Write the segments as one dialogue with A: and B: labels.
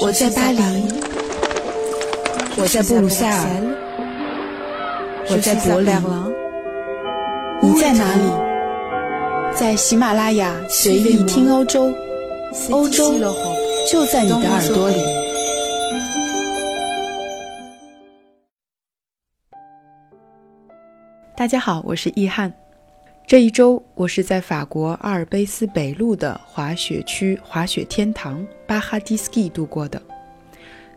A: 我在巴黎，我在布鲁塞尔，我在柏林，你在哪里？在喜马拉雅随意听欧洲，欧洲就在你的耳朵里。
B: 大家好，我是易翰。这一周，我是在法国阿尔卑斯北路的滑雪区滑雪天堂巴哈迪斯基度过的。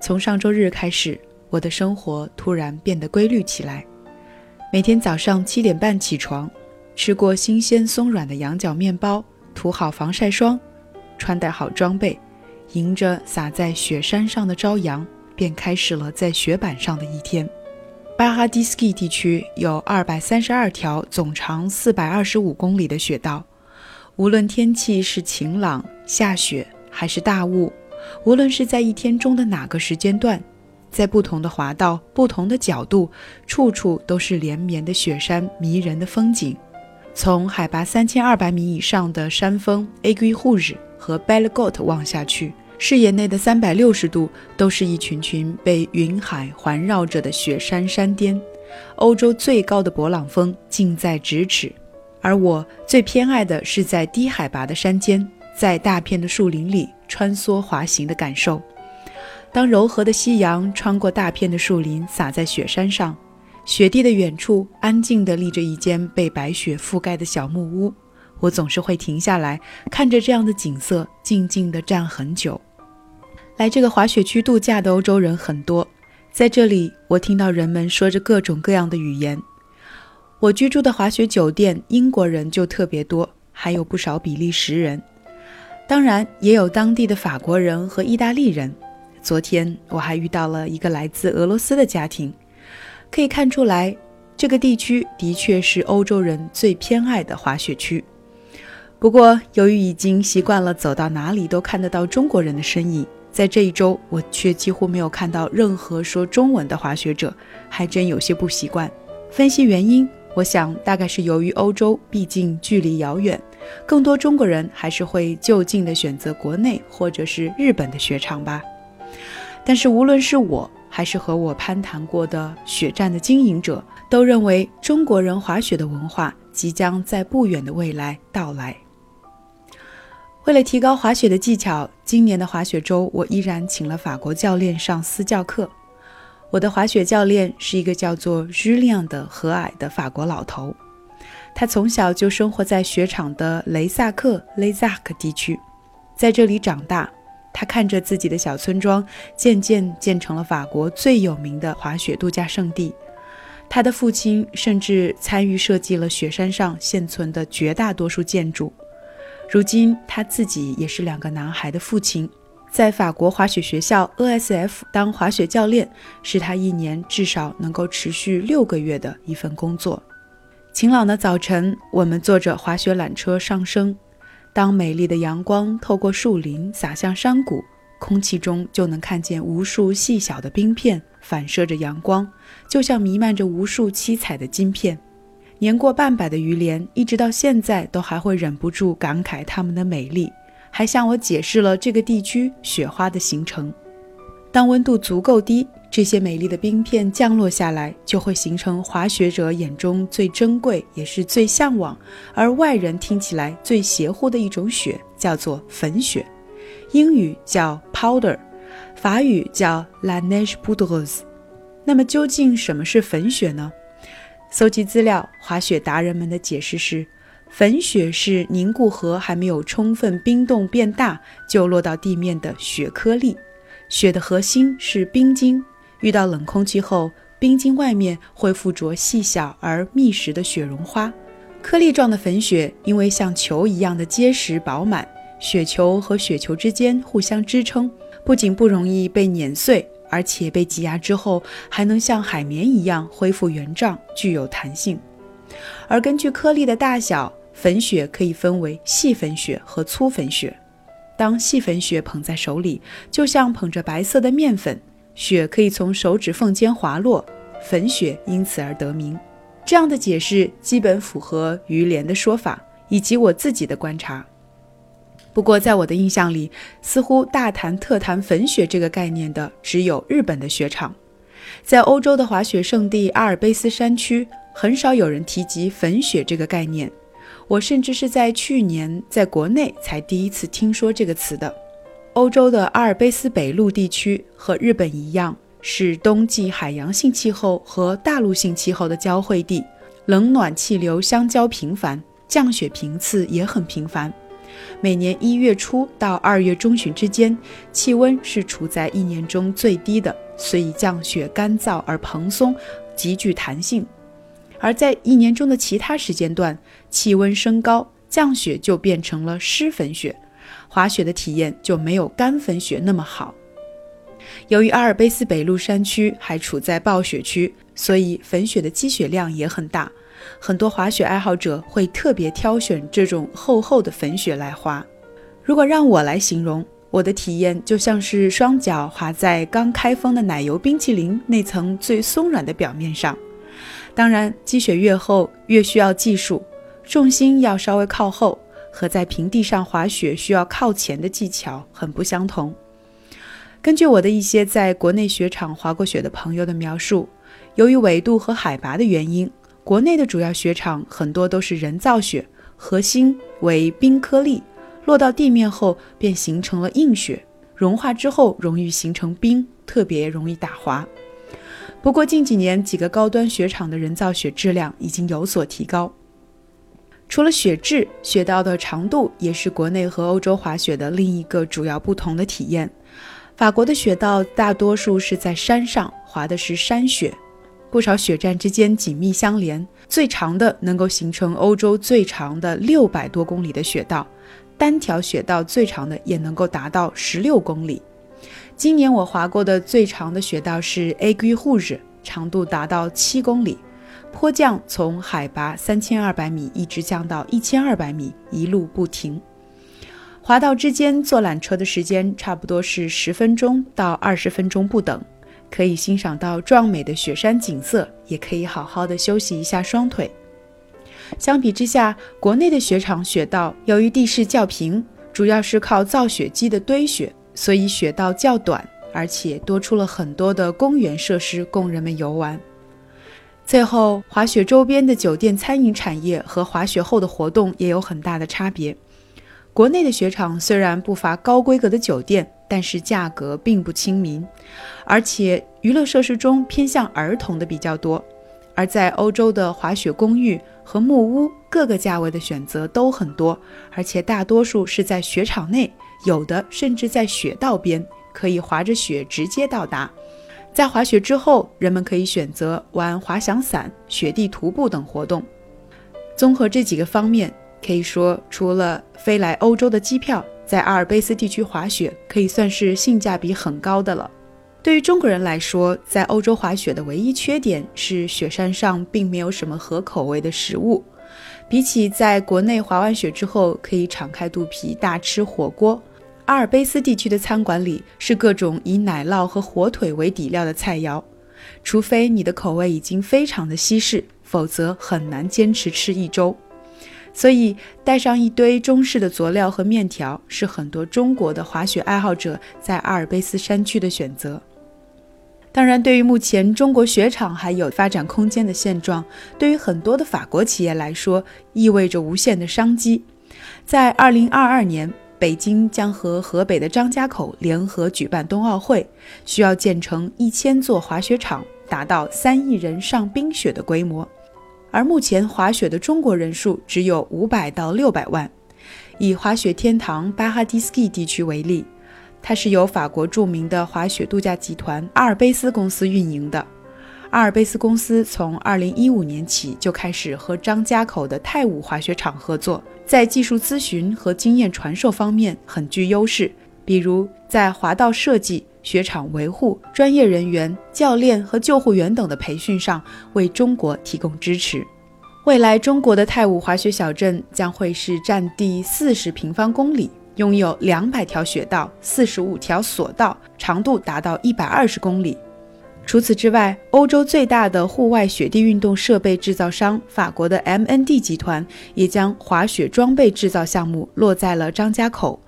B: 从上周日开始，我的生活突然变得规律起来。每天早上七点半起床，吃过新鲜松软的羊角面包，涂好防晒霜，穿戴好装备，迎着洒在雪山上的朝阳，便开始了在雪板上的一天。巴哈迪斯基地区有二百三十二条总长四百二十五公里的雪道，无论天气是晴朗、下雪还是大雾，无论是在一天中的哪个时间段，在不同的滑道、不同的角度，处处都是连绵的雪山，迷人的风景。从海拔三千二百米以上的山峰 Aiguille Rouge 和 Bellegot 望下去。视野内的三百六十度都是一群群被云海环绕着的雪山山巅，欧洲最高的勃朗峰近在咫尺。而我最偏爱的是在低海拔的山间，在大片的树林里穿梭滑行的感受。当柔和的夕阳穿过大片的树林，洒在雪山上，雪地的远处安静地立着一间被白雪覆盖的小木屋，我总是会停下来看着这样的景色，静静地站很久。来这个滑雪区度假的欧洲人很多，在这里，我听到人们说着各种各样的语言。我居住的滑雪酒店，英国人就特别多，还有不少比利时人，当然也有当地的法国人和意大利人。昨天我还遇到了一个来自俄罗斯的家庭，可以看出来，这个地区的确是欧洲人最偏爱的滑雪区。不过，由于已经习惯了走到哪里都看得到中国人的身影。在这一周，我却几乎没有看到任何说中文的滑雪者，还真有些不习惯。分析原因，我想大概是由于欧洲毕竟距离遥远，更多中国人还是会就近的选择国内或者是日本的雪场吧。但是无论是我还是和我攀谈过的雪站的经营者，都认为中国人滑雪的文化即将在不远的未来到来。为了提高滑雪的技巧，今年的滑雪周我依然请了法国教练上私教课。我的滑雪教练是一个叫做 Julian 的和蔼的法国老头，他从小就生活在雪场的雷萨克 l e z a c 地区，在这里长大。他看着自己的小村庄渐渐建成了法国最有名的滑雪度假胜地。他的父亲甚至参与设计了雪山上现存的绝大多数建筑。如今他自己也是两个男孩的父亲，在法国滑雪学校 ESF 当滑雪教练，是他一年至少能够持续六个月的一份工作。晴朗的早晨，我们坐着滑雪缆车上升，当美丽的阳光透过树林洒向山谷，空气中就能看见无数细小的冰片反射着阳光，就像弥漫着无数七彩的金片。年过半百的于连，一直到现在都还会忍不住感慨它们的美丽，还向我解释了这个地区雪花的形成。当温度足够低，这些美丽的冰片降落下来，就会形成滑雪者眼中最珍贵也是最向往，而外人听起来最邪乎的一种雪，叫做粉雪。英语叫 powder，法语叫 la neige poudreuse。那么究竟什么是粉雪呢？搜集资料，滑雪达人们的解释是：粉雪是凝固核还没有充分冰冻变大就落到地面的雪颗粒。雪的核心是冰晶，遇到冷空气后，冰晶外面会附着细小而密实的雪绒花。颗粒状的粉雪因为像球一样的结实饱满，雪球和雪球之间互相支撑，不仅不容易被碾碎。而且被挤压之后，还能像海绵一样恢复原状，具有弹性。而根据颗粒的大小，粉雪可以分为细粉雪和粗粉雪。当细粉雪捧在手里，就像捧着白色的面粉，雪可以从手指缝间滑落，粉雪因此而得名。这样的解释基本符合于连的说法，以及我自己的观察。不过，在我的印象里，似乎大谈特谈粉雪这个概念的只有日本的雪场。在欧洲的滑雪胜地阿尔卑斯山区，很少有人提及粉雪这个概念。我甚至是在去年在国内才第一次听说这个词的。欧洲的阿尔卑斯北陆地区和日本一样，是冬季海洋性气候和大陆性气候的交汇地，冷暖气流相交频繁，降雪频次也很频繁。每年一月初到二月中旬之间，气温是处在一年中最低的，所以降雪干燥而蓬松，极具弹性；而在一年中的其他时间段，气温升高，降雪就变成了湿粉雪，滑雪的体验就没有干粉雪那么好。由于阿尔卑斯北麓山区还处在暴雪区，所以粉雪的积雪量也很大。很多滑雪爱好者会特别挑选这种厚厚的粉雪来滑。如果让我来形容，我的体验就像是双脚滑在刚开封的奶油冰淇淋那层最松软的表面上。当然，积雪越厚越需要技术，重心要稍微靠后，和在平地上滑雪需要靠前的技巧很不相同。根据我的一些在国内雪场滑过雪的朋友的描述，由于纬度和海拔的原因。国内的主要雪场很多都是人造雪，核心为冰颗粒，落到地面后便形成了硬雪，融化之后容易形成冰，特别容易打滑。不过近几年几个高端雪场的人造雪质量已经有所提高。除了雪质，雪道的长度也是国内和欧洲滑雪的另一个主要不同的体验。法国的雪道大多数是在山上，滑的是山雪。不少雪站之间紧密相连，最长的能够形成欧洲最长的六百多公里的雪道，单条雪道最长的也能够达到十六公里。今年我滑过的最长的雪道是 A G 护日，长度达到七公里，坡降从海拔三千二百米一直降到一千二百米，一路不停。滑道之间坐缆车的时间差不多是十分钟到二十分钟不等。可以欣赏到壮美的雪山景色，也可以好好的休息一下双腿。相比之下，国内的雪场雪道由于地势较平，主要是靠造雪机的堆雪，所以雪道较短，而且多出了很多的公园设施供人们游玩。最后，滑雪周边的酒店、餐饮产业和滑雪后的活动也有很大的差别。国内的雪场虽然不乏高规格的酒店。但是价格并不亲民，而且娱乐设施中偏向儿童的比较多。而在欧洲的滑雪公寓和木屋，各个价位的选择都很多，而且大多数是在雪场内，有的甚至在雪道边，可以滑着雪直接到达。在滑雪之后，人们可以选择玩滑翔伞、雪地徒步等活动。综合这几个方面，可以说，除了飞来欧洲的机票。在阿尔卑斯地区滑雪可以算是性价比很高的了。对于中国人来说，在欧洲滑雪的唯一缺点是雪山上并没有什么合口味的食物。比起在国内滑完雪之后可以敞开肚皮大吃火锅，阿尔卑斯地区的餐馆里是各种以奶酪和火腿为底料的菜肴，除非你的口味已经非常的西式，否则很难坚持吃一周。所以，带上一堆中式的佐料和面条，是很多中国的滑雪爱好者在阿尔卑斯山区的选择。当然，对于目前中国雪场还有发展空间的现状，对于很多的法国企业来说，意味着无限的商机。在2022年，北京将和河北的张家口联合举办冬奥会，需要建成一千座滑雪场，达到三亿人上冰雪的规模。而目前滑雪的中国人数只有五百到六百万。以滑雪天堂巴哈迪斯基地区为例，它是由法国著名的滑雪度假集团阿尔卑斯公司运营的。阿尔卑斯公司从二零一五年起就开始和张家口的泰武滑雪场合作，在技术咨询和经验传授方面很具优势，比如在滑道设计。雪场维护、专业人员、教练和救护员等的培训上，为中国提供支持。未来，中国的泰武滑雪小镇将会是占地四十平方公里，拥有两百条雪道、四十五条索道，长度达到一百二十公里。除此之外，欧洲最大的户外雪地运动设备制造商法国的 MND 集团也将滑雪装备制造项目落在了张家口。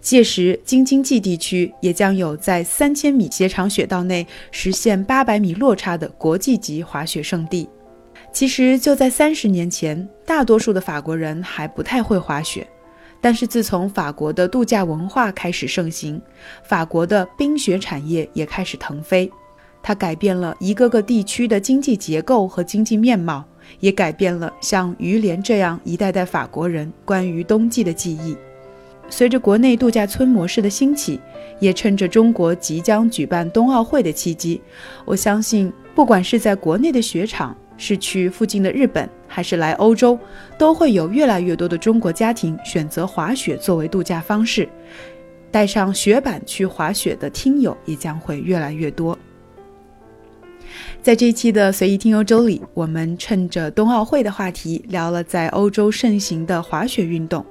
B: 届时，京津冀地区也将有在三千米斜长雪道内实现八百米落差的国际级滑雪胜地。其实，就在三十年前，大多数的法国人还不太会滑雪。但是，自从法国的度假文化开始盛行，法国的冰雪产业也开始腾飞。它改变了一个个地区的经济结构和经济面貌，也改变了像于连这样一代代法国人关于冬季的记忆。随着国内度假村模式的兴起，也趁着中国即将举办冬奥会的契机，我相信，不管是在国内的雪场，是去附近的日本，还是来欧洲，都会有越来越多的中国家庭选择滑雪作为度假方式。带上雪板去滑雪的听友也将会越来越多。在这一期的随意听欧洲里，我们趁着冬奥会的话题，聊了在欧洲盛行的滑雪运动。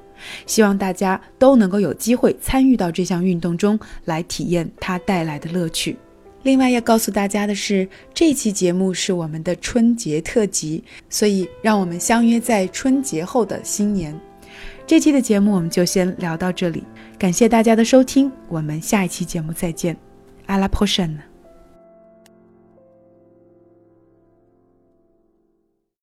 B: 希望大家都能够有机会参与到这项运动中来，体验它带来的乐趣。另外要告诉大家的是，这期节目是我们的春节特辑，所以让我们相约在春节后的新年。这期的节目我们就先聊到这里，感谢大家的收听，我们下一期节目再见，阿拉 n 什 n